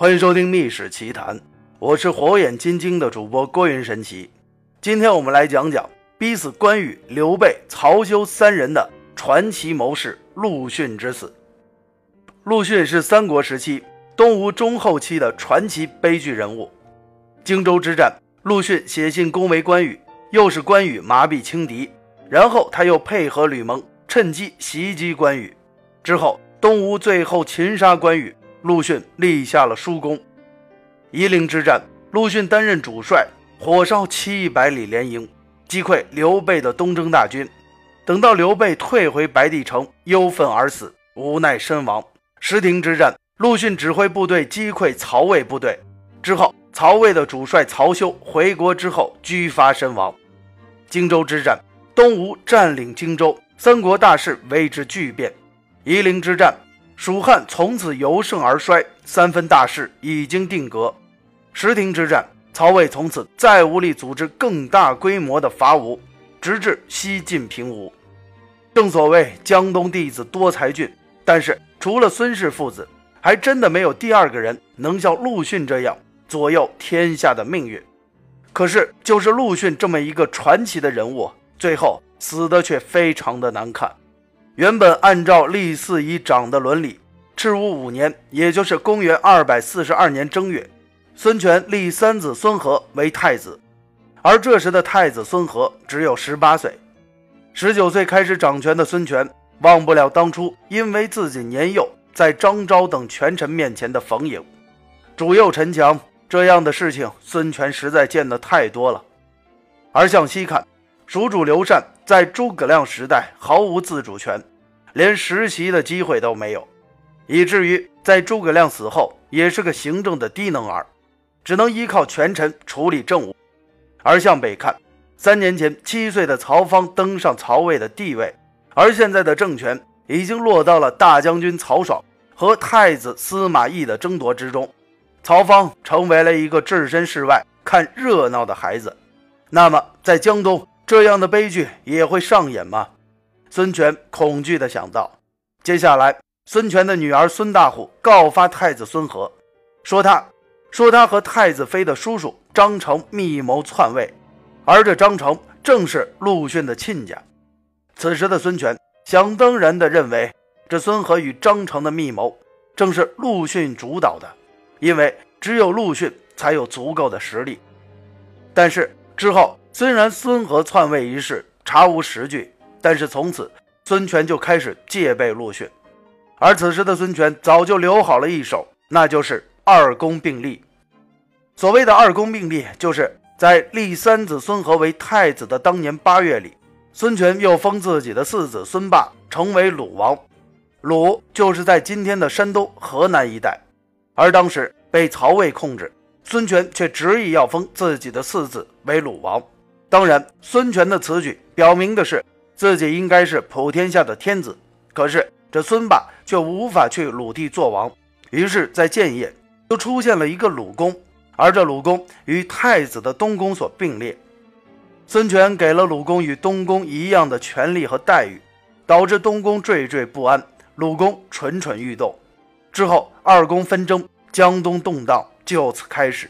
欢迎收听《秘史奇谈》，我是火眼金睛的主播郭云神奇。今天我们来讲讲逼死关羽、刘备、曹休三人的传奇谋士陆逊之死。陆逊是三国时期东吴中后期的传奇悲剧人物。荆州之战，陆逊写信恭维关羽，又是关羽麻痹轻敌，然后他又配合吕蒙，趁机袭击关羽。之后，东吴最后擒杀关羽。陆逊立下了殊功。夷陵之战，陆逊担任主帅，火烧七百里连营，击溃刘备的东征大军。等到刘备退回白帝城，忧愤而死，无奈身亡。石亭之战，陆逊指挥部队击溃曹魏部队之后，曹魏的主帅曹休回国之后居发身亡。荆州之战，东吴占领荆州，三国大势为之巨变。夷陵之战。蜀汉从此由盛而衰，三分大势已经定格。石亭之战，曹魏从此再无力组织更大规模的伐吴，直至西晋平吴。正所谓江东弟子多才俊，但是除了孙氏父子，还真的没有第二个人能像陆逊这样左右天下的命运。可是，就是陆逊这么一个传奇的人物，最后死的却非常的难看。原本按照立嗣以长的伦理，赤乌五年，也就是公元二百四十二年正月，孙权立三子孙和为太子，而这时的太子孙和只有十八岁。十九岁开始掌权的孙权，忘不了当初因为自己年幼，在张昭等权臣面前的逢迎，主右陈强这样的事情，孙权实在见得太多了。而向西看，蜀主刘禅在诸葛亮时代毫无自主权。连实习的机会都没有，以至于在诸葛亮死后，也是个行政的低能儿，只能依靠权臣处理政务。而向北看，三年前七岁的曹芳登上曹魏的地位，而现在的政权已经落到了大将军曹爽和太子司马懿的争夺之中，曹芳成为了一个置身事外看热闹的孩子。那么，在江东，这样的悲剧也会上演吗？孙权恐惧地想到，接下来，孙权的女儿孙大虎告发太子孙和，说他，说他和太子妃的叔叔张成密谋篡位，而这张成正是陆逊的亲家。此时的孙权想当然地认为，这孙和与张成的密谋正是陆逊主导的，因为只有陆逊才有足够的实力。但是之后，虽然孙和篡位一事查无实据。但是从此，孙权就开始戒备陆逊，而此时的孙权早就留好了一手，那就是二公并立。所谓的二公并立，就是在立三子孙和为太子的当年八月里，孙权又封自己的四子孙霸成为鲁王。鲁就是在今天的山东、河南一带，而当时被曹魏控制，孙权却执意要封自己的四子为鲁王。当然，孙权的此举表明的是。自己应该是普天下的天子，可是这孙霸却无法去鲁地做王，于是，在建业就出现了一个鲁公，而这鲁公与太子的东宫所并列。孙权给了鲁公与东宫一样的权利和待遇，导致东宫惴惴不安，鲁公蠢蠢欲动。之后，二宫纷争，江东动荡就此开始。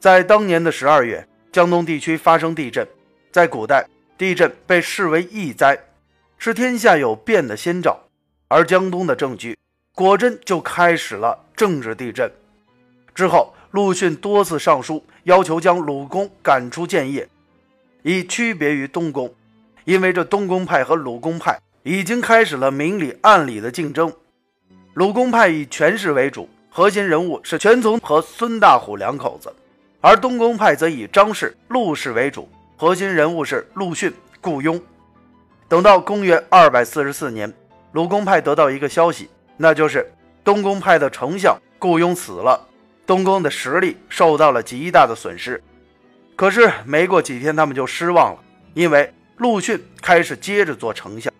在当年的十二月，江东地区发生地震，在古代。地震被视为异灾，是天下有变的先兆，而江东的政局果真就开始了政治地震。之后，陆逊多次上书要求将鲁公赶出建业，以区别于东宫，因为这东宫派和鲁公派已经开始了明里暗里的竞争。鲁公派以权势为主，核心人物是全从和孙大虎两口子，而东宫派则以张氏、陆氏为主。核心人物是陆逊、顾雍。等到公元二百四十四年，鲁公派得到一个消息，那就是东宫派的丞相顾雍死了，东宫的实力受到了极大的损失。可是没过几天，他们就失望了，因为陆逊开始接着做丞相。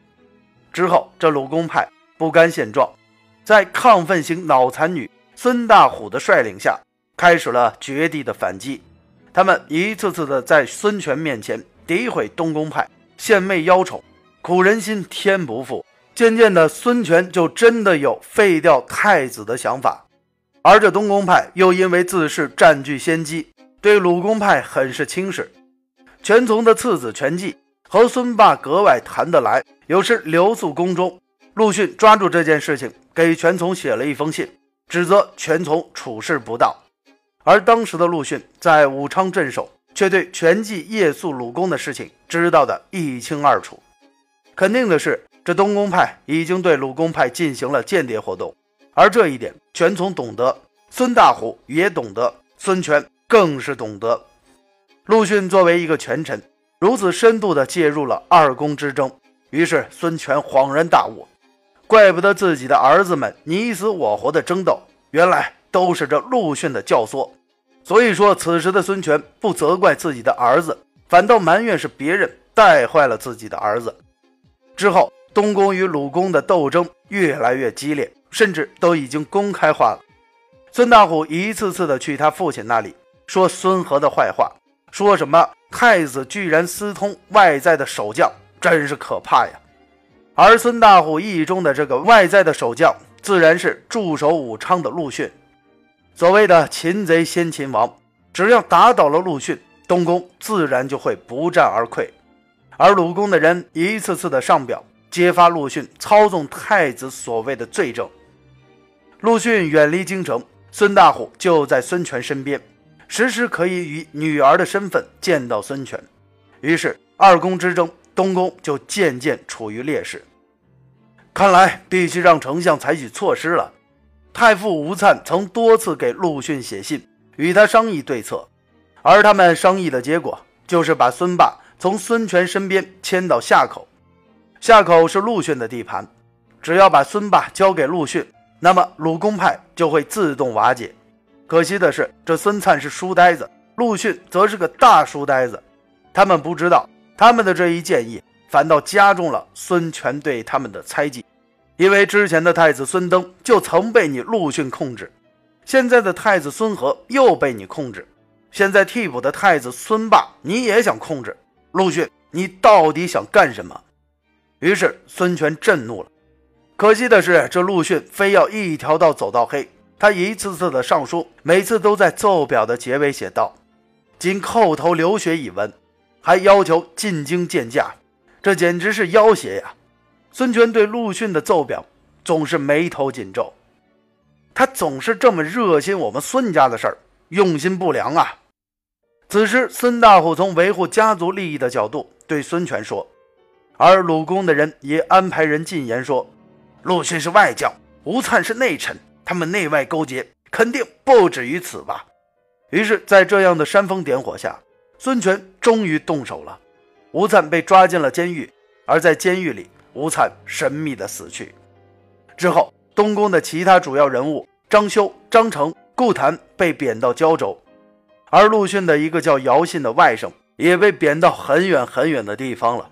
之后，这鲁公派不甘现状，在亢奋型脑残女孙大虎的率领下，开始了绝地的反击。他们一次次的在孙权面前诋毁东宫派，献媚邀宠，苦人心天不负。渐渐的，孙权就真的有废掉太子的想法。而这东宫派又因为自恃占据先机，对鲁公派很是轻视。权从的次子权继和孙霸格外谈得来，有时留宿宫中。陆逊抓住这件事情，给权从写了一封信，指责权从处事不当。而当时的陆逊在武昌镇守，却对全季夜宿鲁公的事情知道的一清二楚。肯定的是，这东宫派已经对鲁公派进行了间谍活动，而这一点全从懂得，孙大虎也懂得，孙权更是懂得。陆逊作为一个权臣，如此深度的介入了二宫之争，于是孙权恍然大悟，怪不得自己的儿子们你死我活的争斗，原来都是这陆逊的教唆。所以说，此时的孙权不责怪自己的儿子，反倒埋怨是别人带坏了自己的儿子。之后，东宫与鲁公的斗争越来越激烈，甚至都已经公开化了。孙大虎一次次的去他父亲那里说孙和的坏话。说什么太子居然私通外在的守将，真是可怕呀！而孙大虎意中的这个外在的守将，自然是驻守武昌的陆逊。所谓的擒贼先擒王，只要打倒了陆逊，东宫自然就会不战而溃。而鲁公的人一次次的上表揭发陆逊操纵太子所谓的罪证。陆逊远离京城，孙大虎就在孙权身边。时时可以以女儿的身份见到孙权，于是二宫之争，东宫就渐渐处于劣势。看来必须让丞相采取措施了。太傅吴粲曾多次给陆逊写信，与他商议对策，而他们商议的结果就是把孙霸从孙权身边迁到夏口。夏口是陆逊的地盘，只要把孙霸交给陆逊，那么鲁公派就会自动瓦解。可惜的是，这孙粲是书呆子，陆逊则是个大书呆子。他们不知道，他们的这一建议反倒加重了孙权对他们的猜忌。因为之前的太子孙登就曾被你陆逊控制，现在的太子孙和又被你控制，现在替补的太子孙霸你也想控制。陆逊，你到底想干什么？于是孙权震怒了。可惜的是，这陆逊非要一条道走到黑。他一次次的上书，每次都在奏表的结尾写道：“仅叩头流血以闻，还要求进京见驾。”这简直是要挟呀！孙权对陆逊的奏表总是眉头紧皱，他总是这么热心我们孙家的事儿，用心不良啊！此时，孙大虎从维护家族利益的角度对孙权说，而鲁公的人也安排人进言说：“陆逊是外将，吴粲是内臣。”他们内外勾结，肯定不止于此吧？于是，在这样的煽风点火下，孙权终于动手了。吴粲被抓进了监狱，而在监狱里，吴粲神秘的死去。之后，东宫的其他主要人物张修、张成、顾谭被贬到胶州，而陆逊的一个叫姚信的外甥也被贬到很远很远的地方了。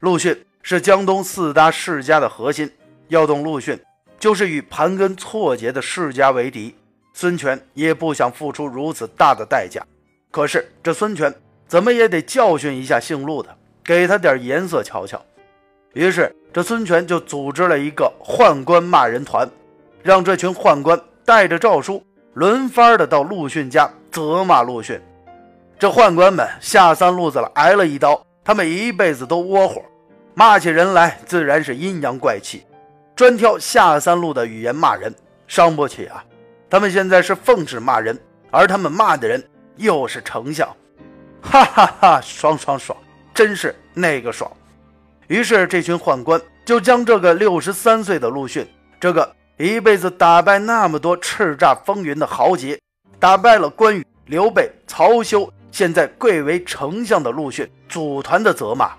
陆逊是江东四大世家的核心，要动陆逊。就是与盘根错节的世家为敌，孙权也不想付出如此大的代价。可是这孙权怎么也得教训一下姓陆的，给他点颜色瞧瞧。于是这孙权就组织了一个宦官骂人团，让这群宦官带着诏书，轮番的到陆逊家责骂陆逊。这宦官们下三路子了，挨了一刀，他们一辈子都窝火，骂起人来自然是阴阳怪气。专挑下三路的语言骂人，伤不起啊！他们现在是奉旨骂人，而他们骂的人又是丞相，哈哈哈，爽爽爽，真是那个爽！于是这群宦官就将这个六十三岁的陆逊，这个一辈子打败那么多叱咤风云的豪杰，打败了关羽、刘备、曹休，现在贵为丞相的陆逊，组团的责骂。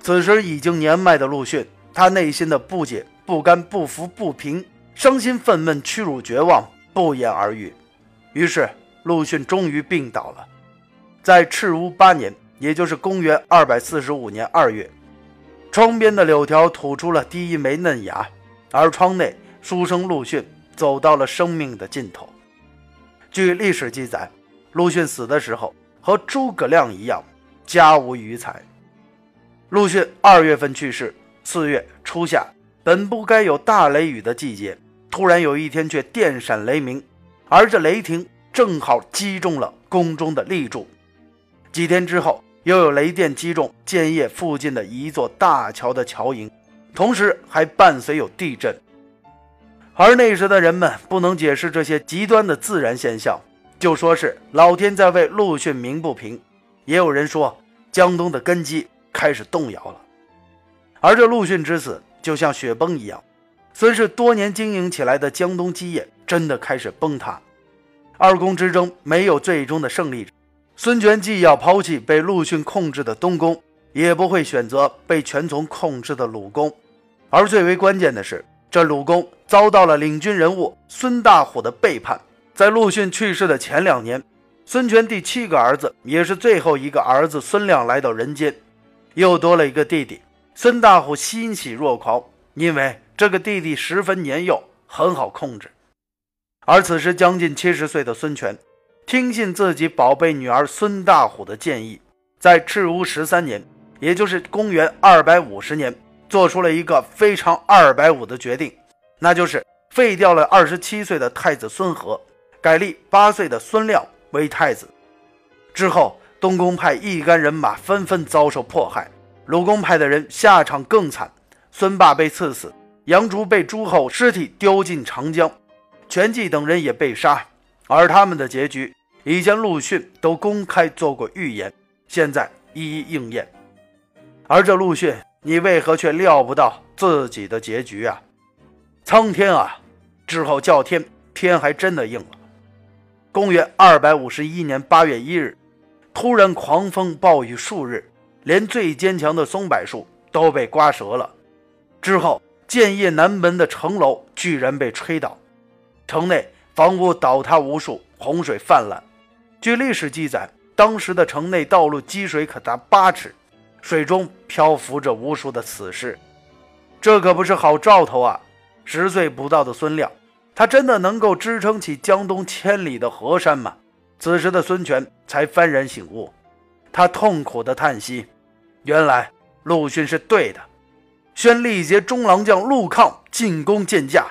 此时已经年迈的陆逊，他内心的不解。不甘、不服、不平，伤心、愤懑、屈辱、绝望，不言而喻。于是，陆逊终于病倒了。在赤乌八年，也就是公元二百四十五年二月，窗边的柳条吐出了第一枚嫩芽，而窗内书生陆逊走到了生命的尽头。据历史记载，陆逊死的时候和诸葛亮一样，家无余财。陆逊二月份去世，四月初夏。本不该有大雷雨的季节，突然有一天却电闪雷鸣，而这雷霆正好击中了宫中的立柱。几天之后，又有雷电击中建业附近的一座大桥的桥营，同时还伴随有地震。而那时的人们不能解释这些极端的自然现象，就说是老天在为陆逊鸣不平。也有人说，江东的根基开始动摇了。而这陆逊之死，就像雪崩一样，孙氏多年经营起来的江东基业真的开始崩塌。二宫之争没有最终的胜利者，孙权既要抛弃被陆逊控制的东宫，也不会选择被权从控制的鲁宫。而最为关键的是。这鲁公遭到了领军人物孙大虎的背叛。在陆逊去世的前两年，孙权第七个儿子，也是最后一个儿子孙亮来到人间，又多了一个弟弟。孙大虎欣喜若狂，因为这个弟弟十分年幼，很好控制。而此时将近七十岁的孙权，听信自己宝贝女儿孙大虎的建议，在赤乌十三年，也就是公元二百五十年。做出了一个非常二百五的决定，那就是废掉了二十七岁的太子孙和，改立八岁的孙亮为太子。之后，东宫派一干人马纷纷遭受迫害，鲁公派的人下场更惨，孙霸被赐死，杨竹被诸侯尸体丢进长江，全季等人也被杀。而他们的结局，以前陆逊都公开做过预言，现在一一应验。而这陆逊。你为何却料不到自己的结局啊？苍天啊！之后叫天，天还真的应了。公元二百五十一年八月一日，突然狂风暴雨数日，连最坚强的松柏树都被刮折了。之后，建业南门的城楼居然被吹倒，城内房屋倒塌无数，洪水泛滥。据历史记载，当时的城内道路积水可达八尺。水中漂浮着无数的死尸，这可不是好兆头啊！十岁不到的孙亮，他真的能够支撑起江东千里的河山吗？此时的孙权才幡然醒悟，他痛苦的叹息：原来陆逊是对的，宣历节中郎将陆抗进宫见驾。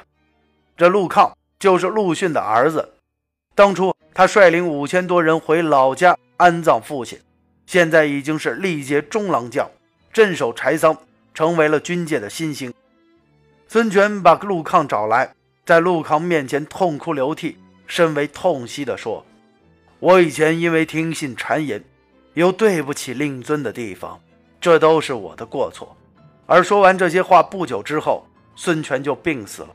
这陆抗就是陆逊的儿子，当初他率领五千多人回老家安葬父亲。现在已经是历届中郎将，镇守柴桑，成为了军界的新星。孙权把陆抗找来，在陆抗面前痛哭流涕，深为痛惜地说：“我以前因为听信谗言，有对不起令尊的地方，这都是我的过错。”而说完这些话不久之后，孙权就病死了。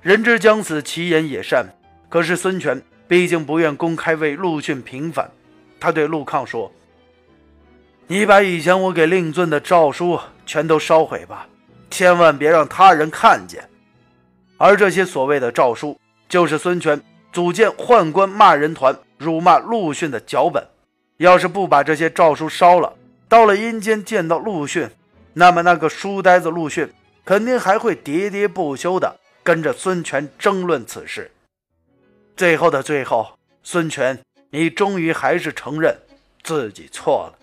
人之将死，其言也善。可是孙权毕竟不愿公开为陆逊平反。他对陆抗说：“你把以前我给令尊的诏书全都烧毁吧，千万别让他人看见。”而这些所谓的诏书，就是孙权组建宦官骂人团、辱骂陆逊的脚本。要是不把这些诏书烧了，到了阴间见到陆逊，那么那个书呆子陆逊肯定还会喋喋不休的跟着孙权争论此事。最后的最后，孙权。你终于还是承认自己错了。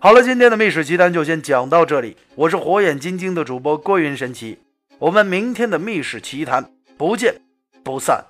好了，今天的秘史奇谈就先讲到这里。我是火眼金睛的主播郭云神奇，我们明天的秘史奇谈不见不散。